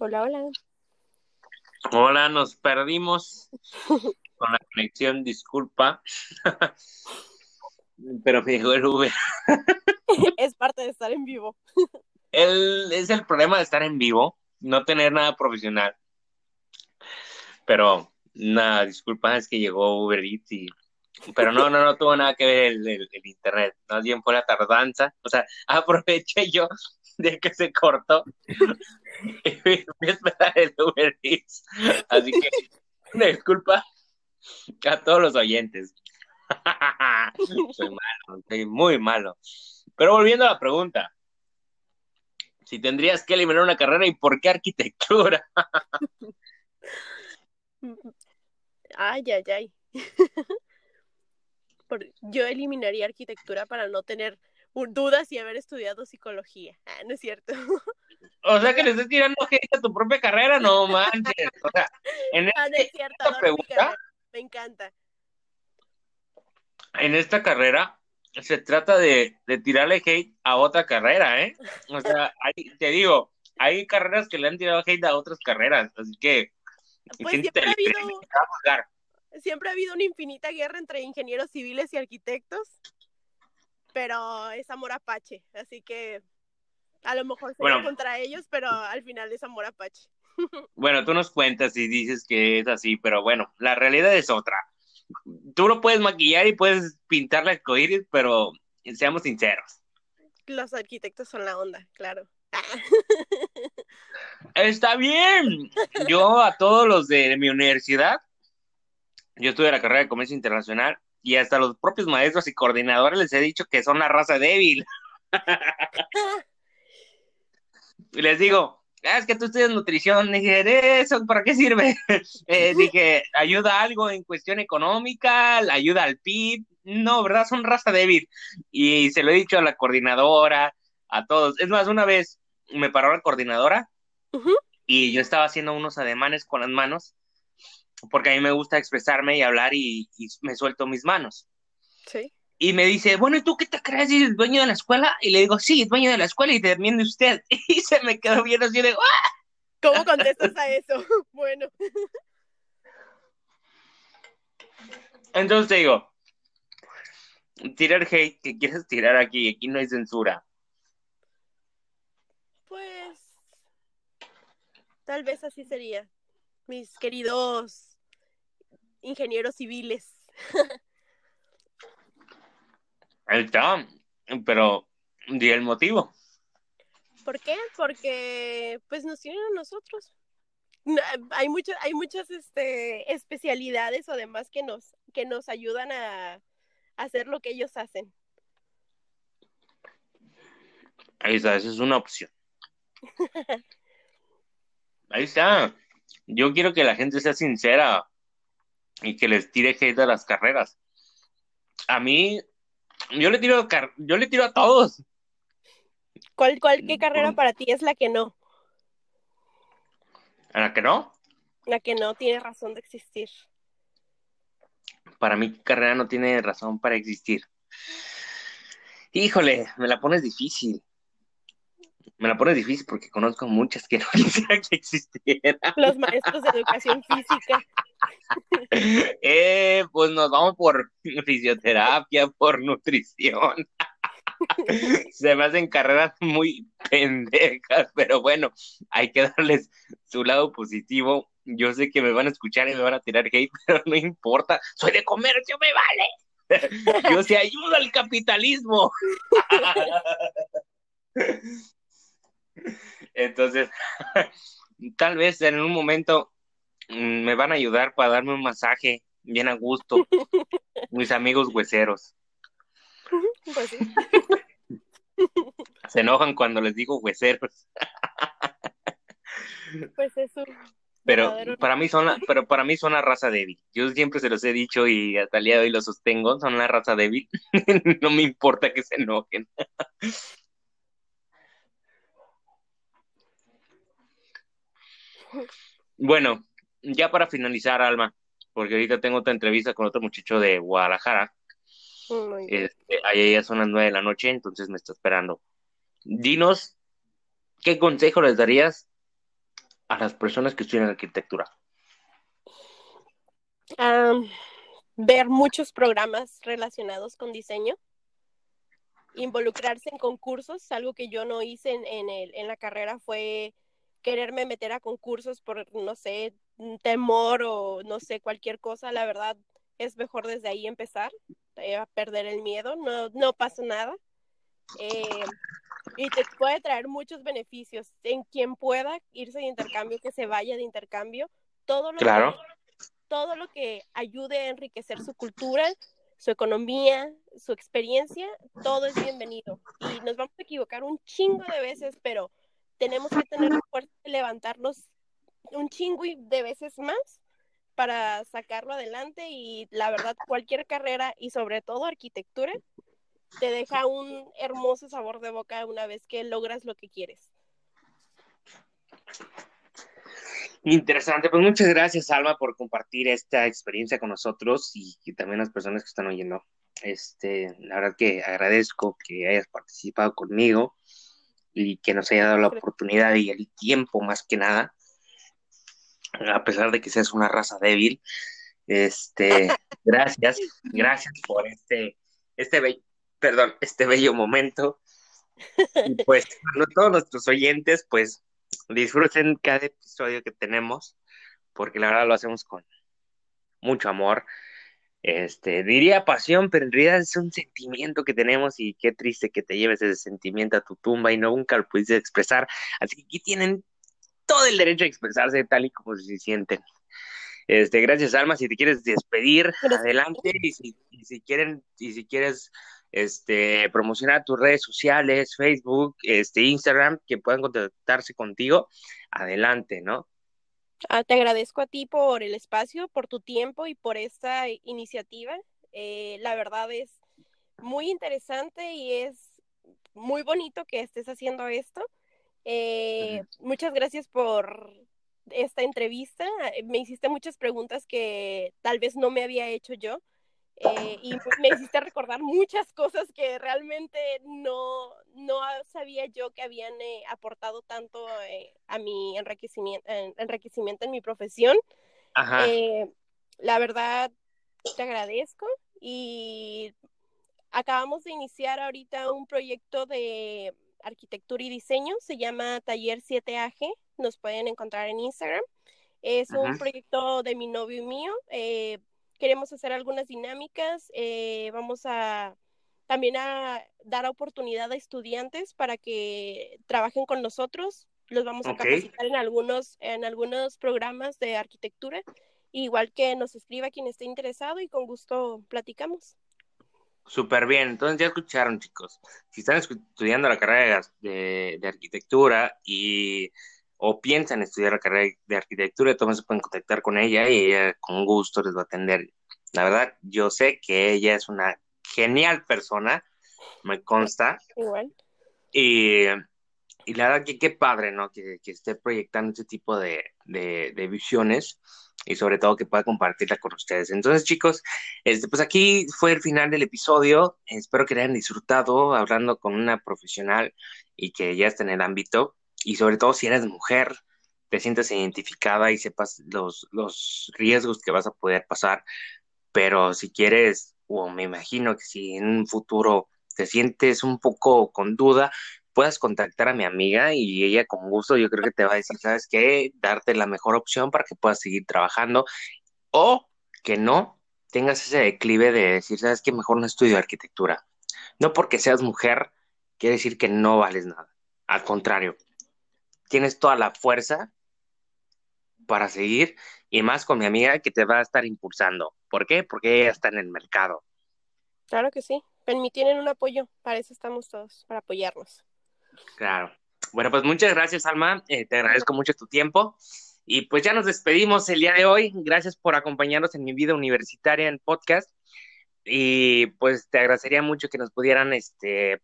Hola, hola. Hola, nos perdimos con la conexión, disculpa. Pero me llegó el Uber. es parte de estar en vivo. El, es el problema de estar en vivo, no tener nada profesional. Pero nada, disculpa, es que llegó Uber Eats y... Pero no, no, no tuvo nada que ver el, internet, más bien fue la tardanza. O sea, aproveché yo de que se cortó y voy a esperar el Uber Eats. Así que, disculpa a todos los oyentes. soy malo, soy muy malo. Pero volviendo a la pregunta, si tendrías que eliminar una carrera y por qué arquitectura. ay, ay, ay. Yo eliminaría arquitectura para no tener dudas y haber estudiado psicología. Ah, no es cierto. O sea que le estás tirando a tu propia carrera, no manches. O sea, en ah, este, esta pregunta, me encanta. En esta carrera se trata de, de, tirarle hate a otra carrera, ¿eh? O sea, te digo, hay carreras que le han tirado hate a otras carreras, así que pues siempre ha, habido, siempre ha habido una infinita guerra entre ingenieros civiles y arquitectos, pero es amor apache, así que a lo mejor se bueno, contra ellos, pero al final es amor apache. Bueno, tú nos cuentas y dices que es así, pero bueno, la realidad es otra. Tú lo puedes maquillar y puedes pintarle arcoíris, pero seamos sinceros. Los arquitectos son la onda, claro. Está bien. Yo a todos los de mi universidad, yo estuve en la carrera de comercio internacional y hasta los propios maestros y coordinadores les he dicho que son la raza débil. y les digo, ah, es que tú estudias nutrición. dije, ¿eso para qué sirve? Eh, dije, ayuda algo en cuestión económica, ayuda al PIB. No, ¿verdad? Son raza débil. Y se lo he dicho a la coordinadora, a todos. Es más, una vez me paró la coordinadora y yo estaba haciendo unos ademanes con las manos porque a mí me gusta expresarme y hablar y, me suelto mis manos. Sí. Y me dice, bueno, ¿y tú qué te crees? ¿Es dueño de la escuela? Y le digo, sí, dueño de la escuela y termine usted. Y se me quedó bien así de, ¡ah! ¿Cómo contestas a eso? bueno. Entonces digo, tirar hate que quieres tirar aquí, aquí no hay censura. Pues, tal vez así sería mis queridos ingenieros civiles. Ahí está, pero ¿y el motivo? ¿Por qué? Porque pues nos tienen a nosotros. Hay muchas, hay muchas este, especialidades o demás que nos, que nos ayudan a, hacer lo que ellos hacen. Ahí está, esa es una opción. Ahí está yo quiero que la gente sea sincera y que les tire hate a las carreras. A mí, yo le tiro, yo le tiro a todos. ¿Cuál, cuál, qué carrera para ti es la que no? ¿A la que no? La que no tiene razón de existir. Para mí, carrera no tiene razón para existir. Híjole, me la pones difícil me la pone difícil porque conozco muchas que no quisiera que existieran. Los maestros de educación física. Eh, pues nos vamos por fisioterapia, por nutrición. Se me hacen carreras muy pendejas, pero bueno, hay que darles su lado positivo. Yo sé que me van a escuchar y me van a tirar hate, pero no importa. Soy de comercio, me vale. Yo se ayuda al capitalismo. Entonces, tal vez en un momento mm, me van a ayudar para darme un masaje bien a gusto. Mis amigos hueseros. Pues sí. Se enojan cuando les digo hueseros. Pues eso. Pero para mí son la, pero para mí son la raza débil. Yo siempre se los he dicho y hasta el día de hoy lo sostengo, son la raza débil. no me importa que se enojen. Bueno, ya para finalizar, Alma, porque ahorita tengo otra entrevista con otro muchacho de Guadalajara. Este, ahí ya son las nueve de la noche, entonces me está esperando. Dinos, ¿qué consejo les darías a las personas que estudian arquitectura? ver muchos programas relacionados con diseño, involucrarse en concursos, algo que yo no hice en, en, el, en la carrera fue quererme meter a concursos por, no sé, temor o no sé, cualquier cosa, la verdad es mejor desde ahí empezar, eh, a perder el miedo, no, no pasa nada. Eh, y te puede traer muchos beneficios. En quien pueda irse de intercambio, que se vaya de intercambio, todo lo, claro. que, todo lo que ayude a enriquecer su cultura, su economía, su experiencia, todo es bienvenido. Y nos vamos a equivocar un chingo de veces, pero tenemos que tener la fuerza de levantarnos un chingo de veces más para sacarlo adelante y la verdad cualquier carrera y sobre todo arquitectura te deja un hermoso sabor de boca una vez que logras lo que quieres. Interesante, pues muchas gracias Alma por compartir esta experiencia con nosotros y, y, también las personas que están oyendo. Este, la verdad que agradezco que hayas participado conmigo y que nos haya dado la oportunidad y el tiempo más que nada, a pesar de que seas una raza débil. Este, gracias, gracias por este, este bello, perdón, este bello momento. Y pues, todos nuestros oyentes, pues, disfruten cada episodio que tenemos, porque la verdad lo hacemos con mucho amor este, diría pasión, pero en realidad es un sentimiento que tenemos y qué triste que te lleves ese sentimiento a tu tumba y nunca lo pudiste expresar. Así que aquí tienen todo el derecho a expresarse tal y como se sienten. Este, gracias Alma, si te quieres despedir, adelante y si, y si, quieren y si quieres este promocionar tus redes sociales, Facebook, este Instagram, que puedan contactarse contigo, adelante, ¿no? Ah, te agradezco a ti por el espacio, por tu tiempo y por esta iniciativa. Eh, la verdad es muy interesante y es muy bonito que estés haciendo esto. Eh, muchas gracias por esta entrevista. Me hiciste muchas preguntas que tal vez no me había hecho yo. Eh, y me hiciste recordar muchas cosas que realmente no, no sabía yo que habían eh, aportado tanto eh, a mi enriquecimiento, enriquecimiento en mi profesión. la verdad, te agradezco y acabamos de iniciar ahorita un proyecto de arquitectura y diseño, se llama Taller 7AG, nos pueden encontrar en Instagram. Es un proyecto de mi novio y mío queremos hacer algunas dinámicas, eh, vamos a también a dar oportunidad a estudiantes para que trabajen con nosotros, los vamos a capacitar en algunos, en algunos programas de arquitectura, igual que nos escriba quien esté interesado y con gusto platicamos. Súper bien, entonces ya escucharon chicos, si están estudiando la carrera de, de arquitectura y o piensan estudiar la carrera de arquitectura, entonces se pueden contactar con ella y ella con gusto les va a atender. La verdad, yo sé que ella es una genial persona, me consta. Igual. Y, y la verdad que qué padre, ¿no? Que, que esté proyectando este tipo de, de, de, visiones y sobre todo que pueda compartirla con ustedes. Entonces, chicos, este, pues aquí fue el final del episodio. Espero que hayan disfrutado hablando con una profesional y que ya esté en el ámbito y sobre todo si eres mujer, te sientes identificada y sepas los, los riesgos que vas a poder pasar, pero si quieres, o me imagino que si en un futuro te sientes un poco con duda, puedas contactar a mi amiga y ella con gusto yo creo que te va a decir, ¿sabes qué? Darte la mejor opción para que puedas seguir trabajando o que no tengas ese declive de decir, ¿sabes qué? Mejor no estudio arquitectura. No porque seas mujer quiere decir que no vales nada. Al contrario, tienes toda la fuerza para seguir y más con mi amiga que te va a estar impulsando. ¿Por qué? Porque ella está en el mercado. Claro que sí. En mí tienen un apoyo, para eso estamos todos, para apoyarnos. Claro. Bueno, pues muchas gracias, Alma. Eh, te agradezco mucho tu tiempo. Y pues ya nos despedimos el día de hoy. Gracias por acompañarnos en mi vida universitaria en podcast. Y pues te agradecería mucho que nos pudieran, este,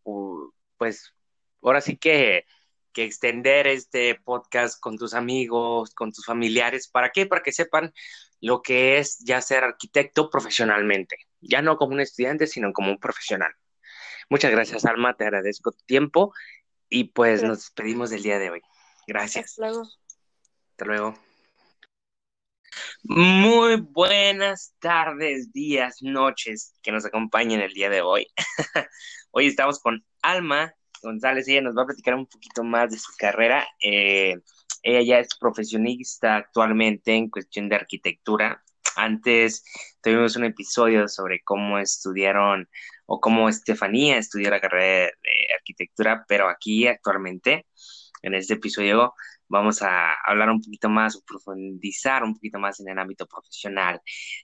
pues, ahora sí que que extender este podcast con tus amigos, con tus familiares. ¿Para qué? Para que sepan lo que es ya ser arquitecto profesionalmente, ya no como un estudiante, sino como un profesional. Muchas gracias, Alma, te agradezco tu tiempo y pues nos despedimos del día de hoy. Gracias. Hasta luego. Hasta luego. Muy buenas tardes, días, noches que nos acompañen el día de hoy. hoy estamos con Alma González, ella nos va a platicar un poquito más de su carrera. Eh, ella ya es profesionista actualmente en cuestión de arquitectura. Antes tuvimos un episodio sobre cómo estudiaron o cómo Estefanía estudió la carrera de arquitectura, pero aquí actualmente, en este episodio, vamos a hablar un poquito más o profundizar un poquito más en el ámbito profesional.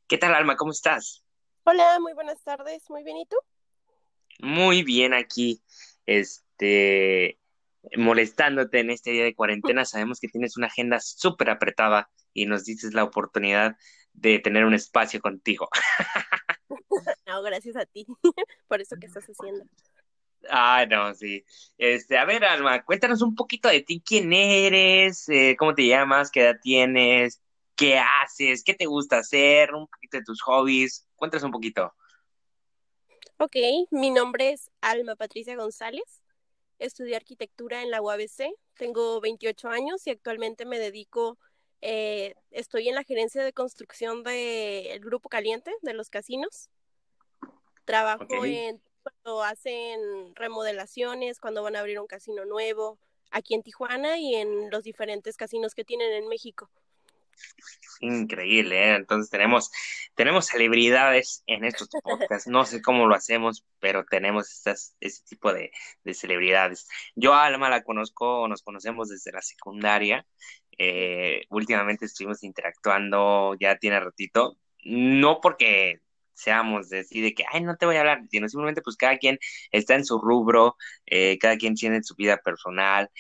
¿Qué tal, Alma? ¿Cómo estás? Hola, muy buenas tardes. Muy bien, ¿y tú? Muy bien aquí, este, molestándote en este día de cuarentena. Sabemos que tienes una agenda súper apretada y nos dices la oportunidad de tener un espacio contigo. no, gracias a ti por eso que estás haciendo. Ah, no, sí. Este, a ver, Alma, cuéntanos un poquito de ti, quién eres, eh, cómo te llamas, qué edad tienes, qué haces, qué te gusta hacer, un poquito de tus hobbies. Cuéntanos un poquito. Ok, mi nombre es Alma Patricia González. Estudié arquitectura en la UABC. Tengo 28 años y actualmente me dedico, eh, estoy en la gerencia de construcción del Grupo Caliente de los casinos. Trabajo en cuando hacen remodelaciones, cuando van a abrir un casino nuevo aquí en Tijuana y en los diferentes casinos que tienen en México. Increíble, ¿eh? entonces tenemos, tenemos celebridades en estos podcasts, no sé cómo lo hacemos, pero tenemos estas, este tipo de, de celebridades. Yo a Alma la conozco, nos conocemos desde la secundaria, eh, últimamente estuvimos interactuando, ya tiene ratito, no porque seamos decir de que, ay, no te voy a hablar, sino simplemente pues cada quien está en su rubro, eh, cada quien tiene su vida personal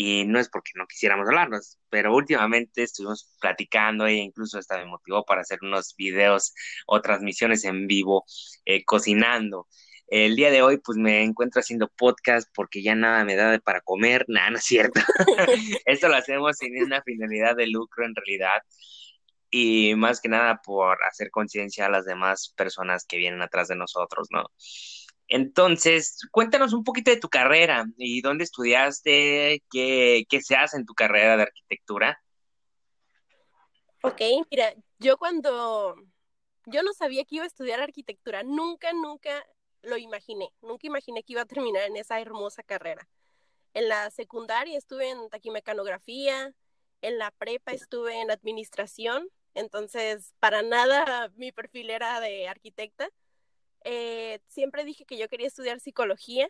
y no es porque no quisiéramos hablarnos, pero últimamente estuvimos platicando e incluso hasta me motivó para hacer unos videos o transmisiones en vivo eh, cocinando. El día de hoy pues me encuentro haciendo podcast porque ya nada me da para comer, nada, no es cierto. Esto lo hacemos sin una finalidad de lucro en realidad y más que nada por hacer conciencia a las demás personas que vienen atrás de nosotros, ¿no? Entonces, cuéntanos un poquito de tu carrera y dónde estudiaste, qué, qué se hace en tu carrera de arquitectura. Ok, mira, yo cuando yo no sabía que iba a estudiar arquitectura, nunca, nunca lo imaginé, nunca imaginé que iba a terminar en esa hermosa carrera. En la secundaria estuve en taquimecanografía, en la prepa estuve en administración entonces, para nada mi perfil era de arquitecta. Eh, siempre dije que yo quería estudiar psicología,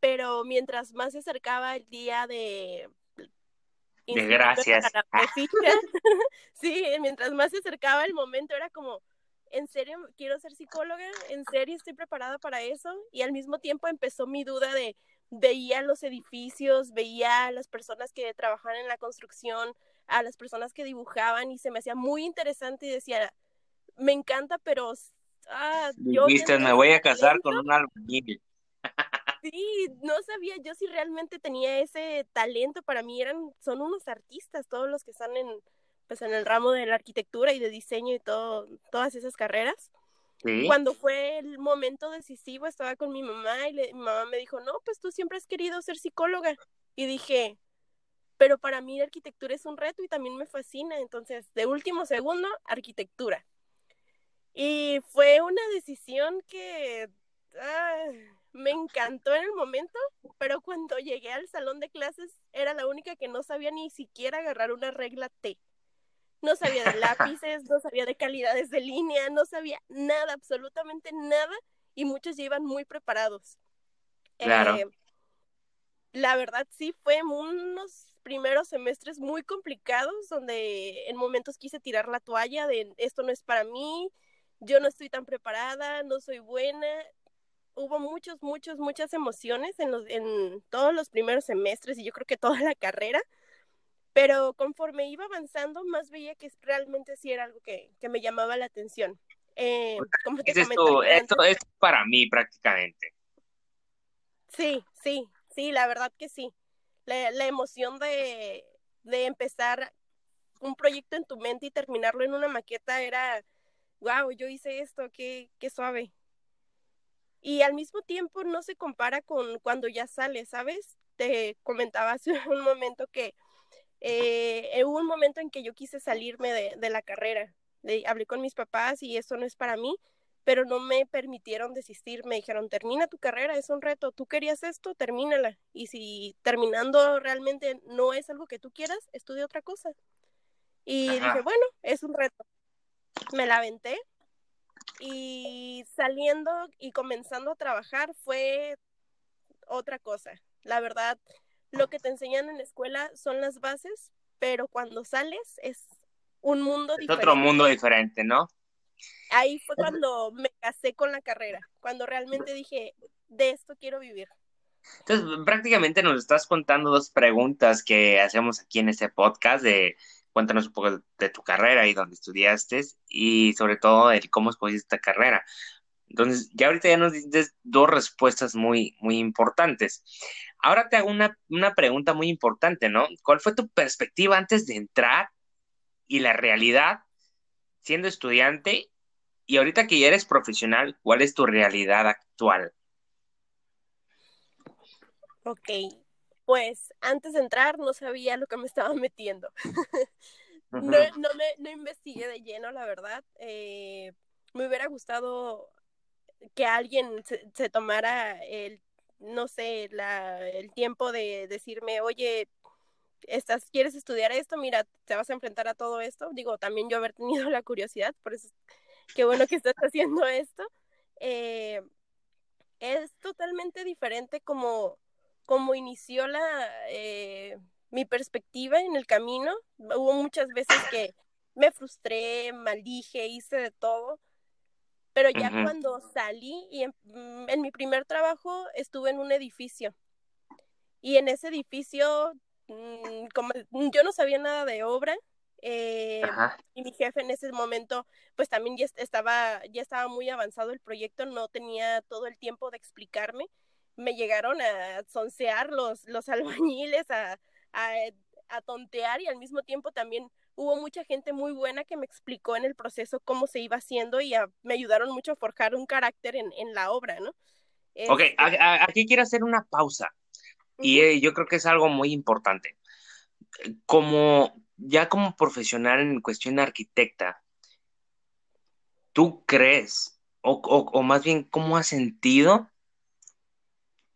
pero mientras más se acercaba el día de... De gracias. sí, mientras más se acercaba el momento era como, ¿en serio quiero ser psicóloga? ¿En serio estoy preparada para eso? Y al mismo tiempo empezó mi duda de, veía los edificios, veía a las personas que trabajaban en la construcción, a las personas que dibujaban y se me hacía muy interesante y decía, me encanta, pero... Ah, yo me voy a casar con un albañil. Sí, no sabía yo si realmente tenía ese talento. Para mí eran, son unos artistas todos los que están en, pues, en el ramo de la arquitectura y de diseño y todo, todas esas carreras. Cuando fue el momento decisivo, estaba con mi mamá y mi mamá me dijo, no, pues tú siempre has querido ser psicóloga. Y dije, pero para mí la arquitectura es un reto y también me fascina, entonces de último segundo, arquitectura. Y fue una decisión que ah, me encantó en el momento, pero cuando llegué al salón de clases era la única que no sabía ni siquiera agarrar una regla T. No sabía de lápices, no sabía de calidades de línea, no sabía nada, absolutamente nada, y muchos ya iban muy preparados. Claro. Eh, la verdad sí fue unos primeros semestres muy complicados donde en momentos quise tirar la toalla de esto no es para mí, yo no estoy tan preparada, no soy buena. Hubo muchos, muchos, muchas emociones en, los, en todos los primeros semestres y yo creo que toda la carrera, pero conforme iba avanzando más veía que realmente sí era algo que, que me llamaba la atención. Eh, esto, esto es para mí prácticamente. Sí, sí, sí, la verdad que sí la, emoción de, empezar un proyecto en tu mente y terminarlo en una maqueta era, wow, yo hice esto, qué, qué suave. Y al mismo tiempo no se compara con cuando ya sale, ¿sabes? Te comentaba hace un momento que eh, hubo un momento en que yo quise salirme de, la carrera. hablé con mis papás y eso no es para mí, pero no me permitieron desistir. Me dijeron, termina tu carrera, es un reto. Tú querías esto, termínala. Y si terminando realmente no es algo que tú quieras, estudia otra cosa. Y dije, bueno, es un reto. Me la aventé y saliendo y comenzando a trabajar fue otra cosa. La verdad, lo que te enseñan en la escuela son las bases, pero cuando sales es un mundo es diferente. Otro mundo diferente, ¿no? Ahí fue cuando me casé con la carrera, cuando realmente dije, de esto quiero vivir. Entonces, prácticamente nos estás contando dos preguntas que hacemos aquí en este podcast de cuéntanos un poco de tu carrera y dónde estudiaste y sobre todo el cómo escogiste esta carrera. Entonces, ya ahorita ya nos dices dos respuestas muy, muy importantes. Ahora te hago una, una pregunta muy importante, ¿no? ¿Cuál fue tu perspectiva antes de entrar y la realidad siendo estudiante y ahorita que ya eres profesional, ¿cuál es tu realidad actual? Ok, pues antes de entrar no sabía lo que me estaba metiendo. no, no, me, no investigué de lleno, la verdad. Eh, me hubiera gustado que alguien se, tomara el, no sé, la, el tiempo de decirme, oye, estás, ¿quieres estudiar esto? Mira, te vas a enfrentar a todo esto. Digo, también yo haber tenido la curiosidad, por eso qué bueno que estás haciendo esto. Eh, es totalmente diferente como, como inició la, eh, mi perspectiva en el camino. Hubo muchas veces que me frustré, maldije, hice de todo, pero ya cuando salí y mm, en, mi primer trabajo estuve en un edificio. Y en ese edificio mm, como yo no sabía nada de obra eh, y mi jefe en ese momento pues también ya estaba ya estaba muy avanzado el proyecto no tenía todo el tiempo de explicarme me llegaron a soncear los los albañiles a, a, a tontear y al mismo tiempo también hubo mucha gente muy buena que me explicó en el proceso cómo se iba haciendo y me ayudaron mucho a forjar un carácter en, la obra, ¿no? Ok, este aquí quiero hacer una pausa y eh, yo creo que es algo muy importante. Como ya como profesional en cuestión de arquitecta, ¿tú crees, o, o más bien, cómo has sentido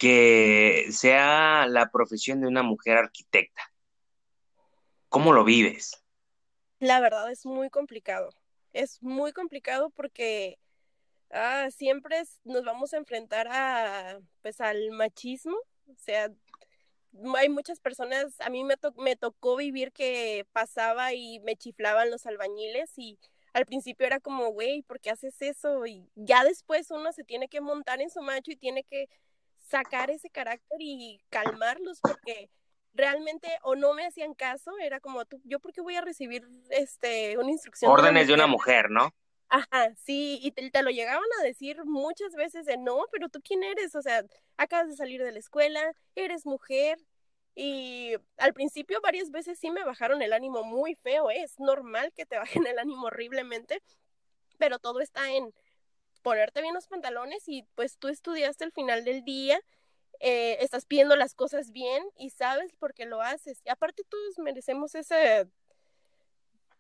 que sea la profesión de una mujer arquitecta? ¿Cómo lo vives? La verdad es muy complicado. Es muy complicado porque ah, siempre nos vamos a enfrentar a, pues, al machismo. O sea, hay muchas personas, a mí me, me tocó vivir que pasaba y me chiflaban los albañiles y al principio era como, güey, ¿por qué haces eso? Y ya después uno se tiene que montar en su macho y tiene que sacar ese carácter y calmarlos porque realmente o no me hacían caso, era como tú, yo porque voy a recibir este una instrucción. Órdenes de una mujer, ¿no? Ajá, sí, y te, lo llegaban a decir muchas veces de no, pero tú quién eres, o sea, acabas de salir de la escuela, eres mujer, y al principio varias veces sí me bajaron el ánimo muy feo, ¿eh? es normal que te bajen el ánimo horriblemente, pero todo está en ponerte bien los pantalones y pues tú estudiaste al final del día eh, estás pidiendo las cosas bien y sabes por qué lo haces. Y aparte todos merecemos ese...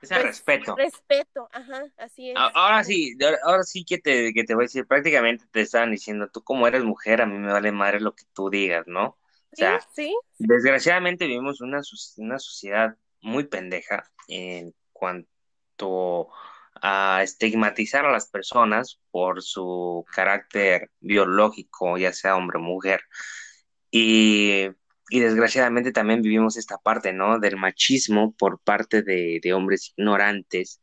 Ese pues, respeto. Respeto, ajá, así es. Ahora sí, ahora sí que te, que te voy a decir, prácticamente te estaban diciendo, tú como eres mujer, a mí me vale madre lo que tú digas, ¿no? O sea, sí, desgraciadamente vivimos una, una sociedad muy pendeja en cuanto a estigmatizar a las personas por su carácter biológico, ya sea hombre o mujer. Y, desgraciadamente también vivimos esta parte, ¿no? Del machismo por parte de, hombres ignorantes,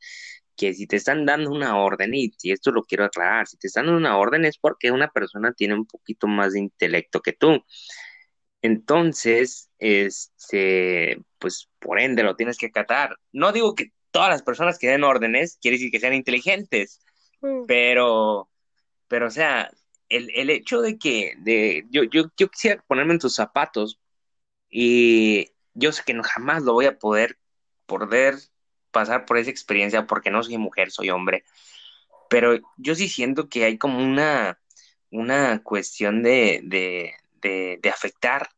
que si te están dando una orden, y, y esto lo quiero aclarar, si te están dando una orden es porque una persona tiene un poquito más de intelecto que tú. Entonces, este, pues por ende lo tienes que acatar. No digo que todas las personas que den órdenes, quiere decir que sean inteligentes, mm. pero, pero, o sea, el, el hecho de que, de, yo, yo, yo quisiera ponerme en tus zapatos y yo sé que no jamás lo voy a poder, poder pasar por esa experiencia porque no soy mujer, soy hombre, pero yo sí siento que hay como una, una cuestión de, de, de, de afectar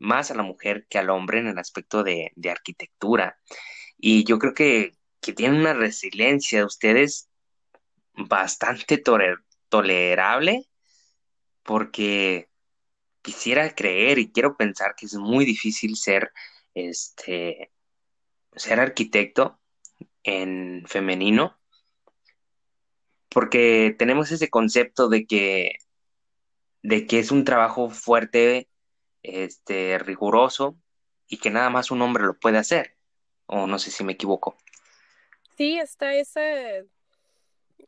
más a la mujer que al hombre en el aspecto de, arquitectura. Y yo creo que, que tienen una resiliencia de ustedes bastante tolerable porque quisiera creer y quiero pensar que es muy difícil ser este ser arquitecto en femenino porque tenemos ese concepto de que de que es un trabajo fuerte este riguroso y que nada más un hombre lo puede hacer o no sé si me equivoco sí está ese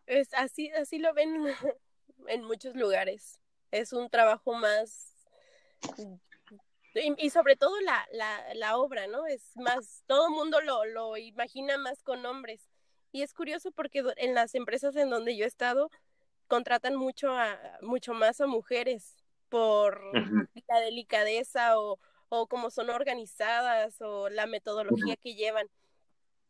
es así así lo ven en muchos lugares es un trabajo más y, sobre todo la, la, la, obra, ¿no? Es más, todo el mundo lo, lo imagina más con hombres. Y es curioso porque en las empresas en donde yo he estado, contratan mucho, a, mucho más a mujeres por la delicadeza o, o cómo son organizadas o la metodología que llevan.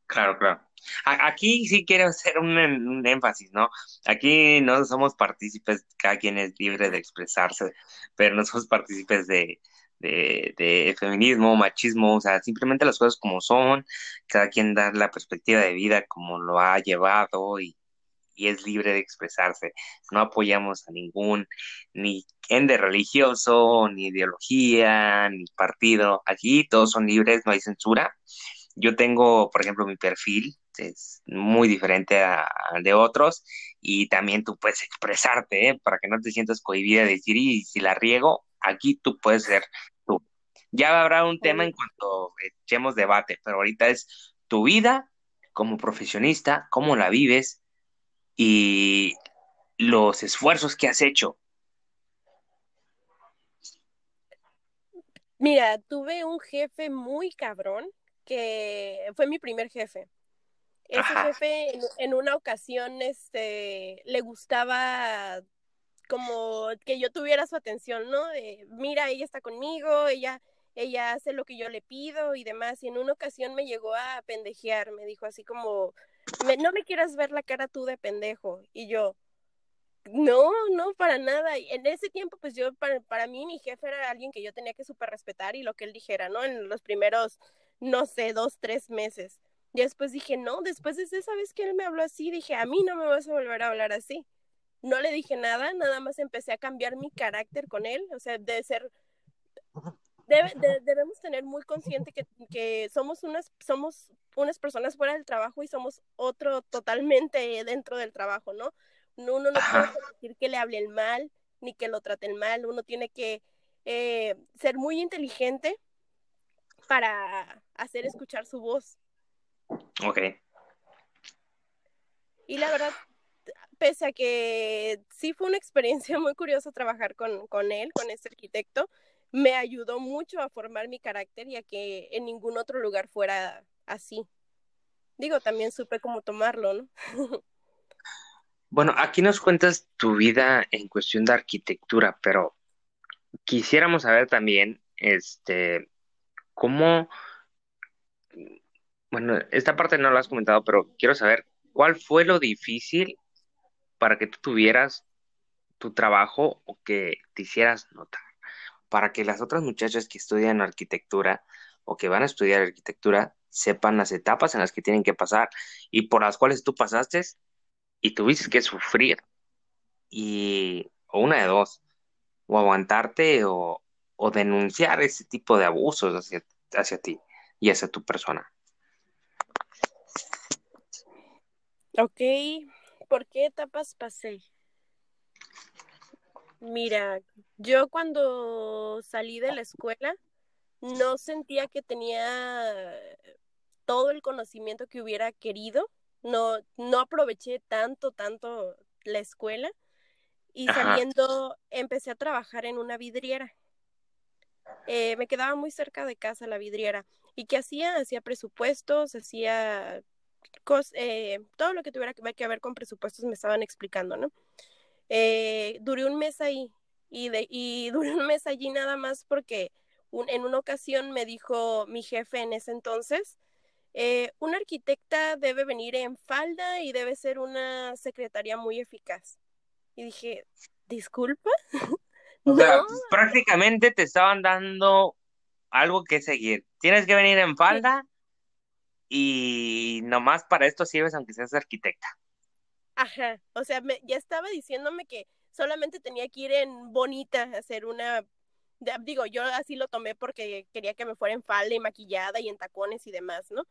Claro, claro. Aquí sí quiero hacer un, énfasis, ¿no? Aquí no somos partícipes, cada quien es libre de expresarse, pero no somos partícipes de, de, feminismo, machismo, o sea, simplemente las cosas como son, cada quien da la perspectiva de vida como lo ha llevado y, y es libre de expresarse. No apoyamos a ningún, ni ende religioso, ni ideología, ni partido. Aquí todos son libres, no hay censura yo tengo, por ejemplo, mi perfil, es muy diferente al de otros, y también tú puedes expresarte, ¿eh? para que no te sientas cohibida de decir, y si la riego, aquí tú puedes ser tú. Ya habrá un tema en cuanto echemos debate, pero ahorita es tu vida como profesionista, cómo la vives y los esfuerzos que has hecho. Mira, tuve un jefe muy cabrón que fue mi primer jefe. Ese jefe en, una ocasión este, le gustaba como que yo tuviera su atención, ¿no? mira, ella está conmigo, ella, ella hace lo que yo le pido y demás. Y en una ocasión me llegó a pendejear, me dijo así como, no me quieras ver la cara tú de pendejo. Y yo, no, no, para nada. Y en ese tiempo, pues yo, para, para mí, mi jefe era alguien que yo tenía que súper respetar y lo que él dijera, ¿no? En los primeros no sé, dos, tres meses. Y después dije, no, después de esa vez que él me habló así, dije, a mí no me vas a volver a hablar así. No le dije nada, nada más empecé a cambiar mi carácter con él, o sea, de ser... debemos tener muy consciente que, que, somos, unas, somos unas personas fuera del trabajo y somos otro totalmente dentro del trabajo, ¿no? Uno no puede decir que le hablen mal ni que lo traten mal, uno tiene que eh, ser muy inteligente para hacer escuchar su voz. Ok. Y la verdad, pese a que sí fue una experiencia muy curiosa trabajar con, con él, con este arquitecto, me ayudó mucho a formar mi carácter y a que en ningún otro lugar fuera así. Digo, también supe cómo tomarlo, ¿no? bueno, aquí nos cuentas tu vida en cuestión de arquitectura, pero quisiéramos saber también, este, ¿Cómo? Bueno, esta parte no la has comentado, pero quiero saber cuál fue lo difícil para que tú tuvieras tu trabajo o que te hicieras notar, para que las otras muchachas que estudian arquitectura o que van a estudiar arquitectura sepan las etapas en las que tienen que pasar y por las cuales tú pasaste y tuviste que sufrir y o una de dos o aguantarte o, o denunciar ese tipo de abusos hacia, hacia ti y hacia tu persona. Ok, ¿por qué etapas pasé? Mira, yo cuando salí de la escuela no sentía que tenía todo el conocimiento que hubiera querido, no, no aproveché tanto, tanto la escuela y saliendo empecé a trabajar en una vidriera. Eh, me quedaba muy cerca de casa la vidriera. ¿Y qué hacía? Hacía presupuestos, hacía eh, todo lo que tuviera que ver con presupuestos me estaban explicando, ¿no? Eh, duré un mes ahí y, de, y duré un mes allí nada más porque en una ocasión me dijo mi jefe en ese entonces, una arquitecta debe venir en falda y debe ser una secretaria muy eficaz. Y dije, disculpa. O sea, prácticamente te estaban dando algo que seguir. Tienes que venir en falda y nomás para esto sirves aunque seas arquitecta. Ajá, o sea, ya estaba diciéndome que solamente tenía que ir en bonita a hacer una, digo, yo así lo tomé porque quería que me fuera en falda y maquillada y en tacones y demás, ¿no?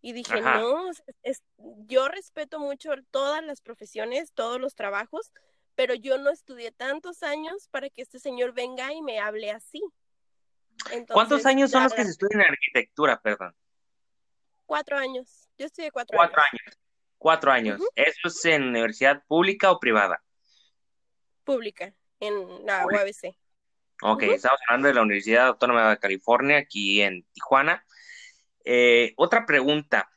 Y dije, no, es, yo respeto mucho todas las profesiones, todos los trabajos, pero yo no estudié tantos años para que este señor venga y me hable así. ¿Cuántos años son los que se estudian en arquitectura, perdón? Cuatro años. Yo estudié cuatro, cuatro años. Cuatro años. ¿Eso es en universidad pública o privada? Pública, en la UABC. Ok, estamos hablando de la Universidad Autónoma de California, aquí en Tijuana. Eh, otra pregunta.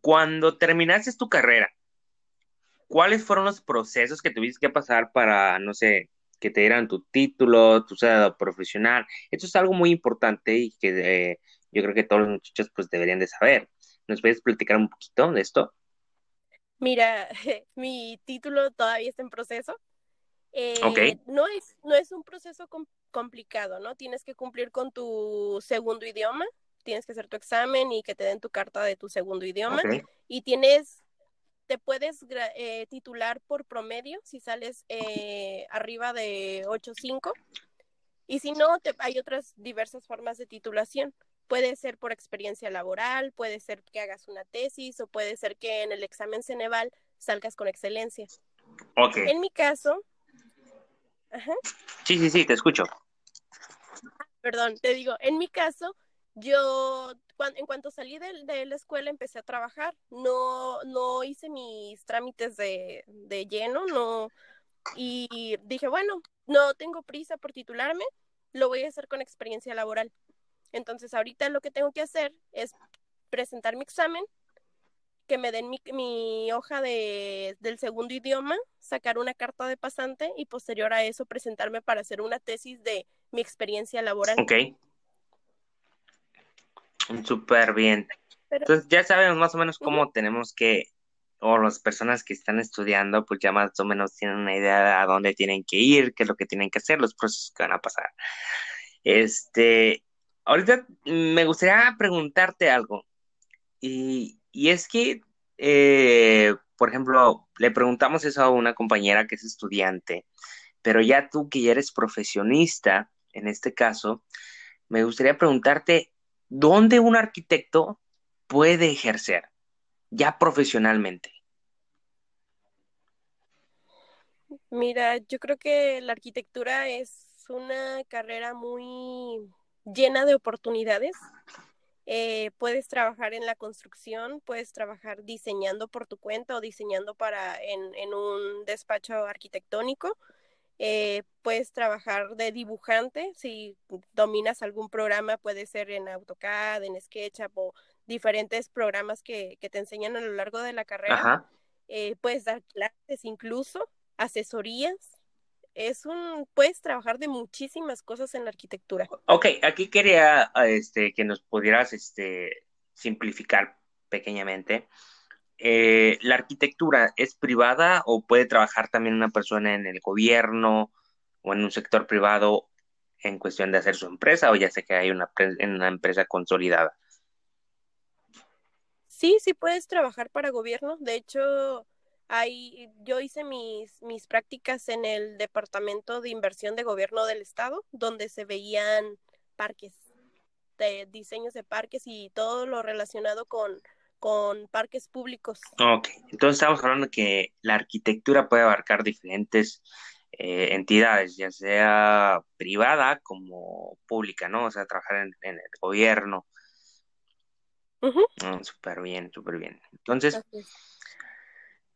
Cuando terminaste tu carrera, ¿cuáles fueron los procesos que tuviste que pasar para, no sé, que te dieran tu título, tu cédula profesional? Esto es algo muy importante y que eh, yo creo que todos los muchachos pues deberían de saber. ¿Nos puedes platicar un poquito de esto? Mira, mi título todavía está en proceso. Eh, no, es, no es un proceso complicado, ¿no? Tienes que cumplir con tu segundo idioma, tienes que hacer tu examen y que te den tu carta de tu segundo idioma. Y tienes, te puedes eh, titular por promedio si sales eh, arriba de 8.5. Y si no, te, hay otras diversas formas de titulación. Puede ser por experiencia laboral, puede ser que hagas una tesis o puede ser que en el examen Ceneval salgas con excelencia. Okay. En mi caso. Sí, sí, sí, te escucho. Perdón, te digo, en mi caso, yo en cuanto salí de, la escuela empecé a trabajar. No, no hice mis trámites de, de lleno, no. Y dije, bueno, no tengo prisa por titularme, lo voy a hacer con experiencia laboral. Entonces, ahorita lo que tengo que hacer es presentar mi examen, que me den mi, hoja de, del segundo idioma, sacar una carta de pasante y posterior a eso presentarme para hacer una tesis de mi experiencia laboral. Ok. Súper bien. Entonces ya sabemos más o menos cómo tenemos que, o las personas que están estudiando, pues ya más o menos tienen una idea de a dónde tienen que ir, qué es lo que tienen que hacer, los procesos que van a pasar. Este, ahorita me gustaría preguntarte algo. Y, es que, eh, por ejemplo, le preguntamos eso a una compañera que es estudiante, pero ya tú que ya eres profesionista, en este caso, me gustaría preguntarte, ¿dónde un arquitecto puede ejercer ya profesionalmente? Mira, yo creo que la arquitectura es una carrera muy llena de oportunidades. Eh, puedes trabajar en la construcción, puedes trabajar diseñando por tu cuenta o diseñando para en, en un despacho arquitectónico. Eh, puedes trabajar de dibujante, si dominas algún programa, puede ser en AutoCAD, en SketchUp o diferentes programas que, que te enseñan a lo largo de la carrera. Eh, puedes dar clases incluso, asesorías, es un, puedes trabajar de muchísimas cosas en la arquitectura. Ok, aquí quería este, que nos pudieras este, simplificar pequeñamente. Eh, ¿La arquitectura es privada o puede trabajar también una persona en el gobierno o en un sector privado en cuestión de hacer su empresa o ya sé que hay una, una empresa consolidada? Sí, sí puedes trabajar para gobierno. De hecho, Ahí, yo hice mis, mis prácticas en el Departamento de Inversión de Gobierno del Estado, donde se veían parques, de diseños de parques y todo lo relacionado con, con parques públicos. Ok, entonces estamos hablando que la arquitectura puede abarcar diferentes eh, entidades, ya sea privada como pública, ¿no? O sea, trabajar en, el gobierno. Ah, súper bien, súper bien. Entonces,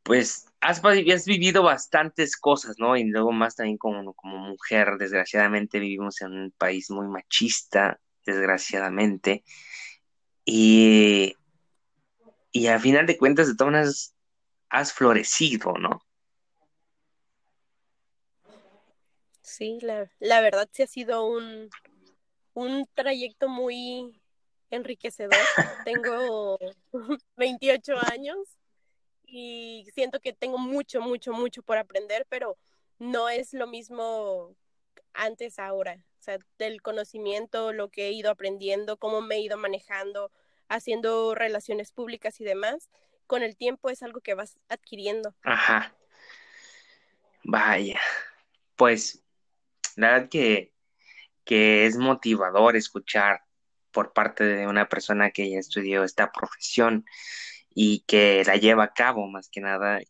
pues has, vivido bastantes cosas, ¿no? Y luego más también como, como mujer, desgraciadamente vivimos en un país muy machista, desgraciadamente. Y, y al final de cuentas, de todas maneras, has florecido, ¿no? Sí, la, la verdad sí ha sido un, un trayecto muy enriquecedor. Tengo 28 años y siento que tengo mucho, mucho, mucho por aprender, pero no es lo mismo antes ahora. sea, del conocimiento, lo que he ido aprendiendo, cómo me he ido manejando, haciendo relaciones públicas y demás, con el tiempo es algo que vas adquiriendo. Ajá. Vaya. Pues, la verdad que, que es motivador escuchar por parte de una persona que ya estudió esta profesión y que la lleva a cabo más que nada,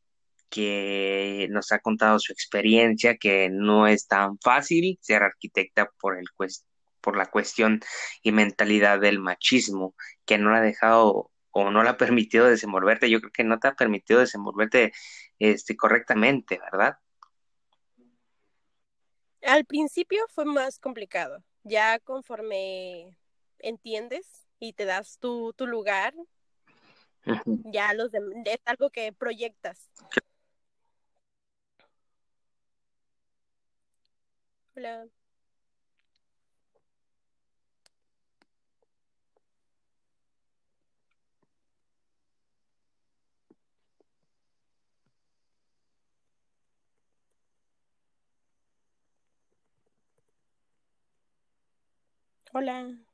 que nos ha contado su experiencia, que no es tan fácil ser arquitecta por, el por la cuestión y mentalidad del machismo, que no la ha dejado o no la ha permitido desenvolverte. Yo creo que no te ha permitido desenvolverte este, correctamente, ¿verdad? Al principio fue más complicado. Ya conforme entiendes y te das tu, tu lugar, ya los de, es algo que proyectas. Hola. Hola.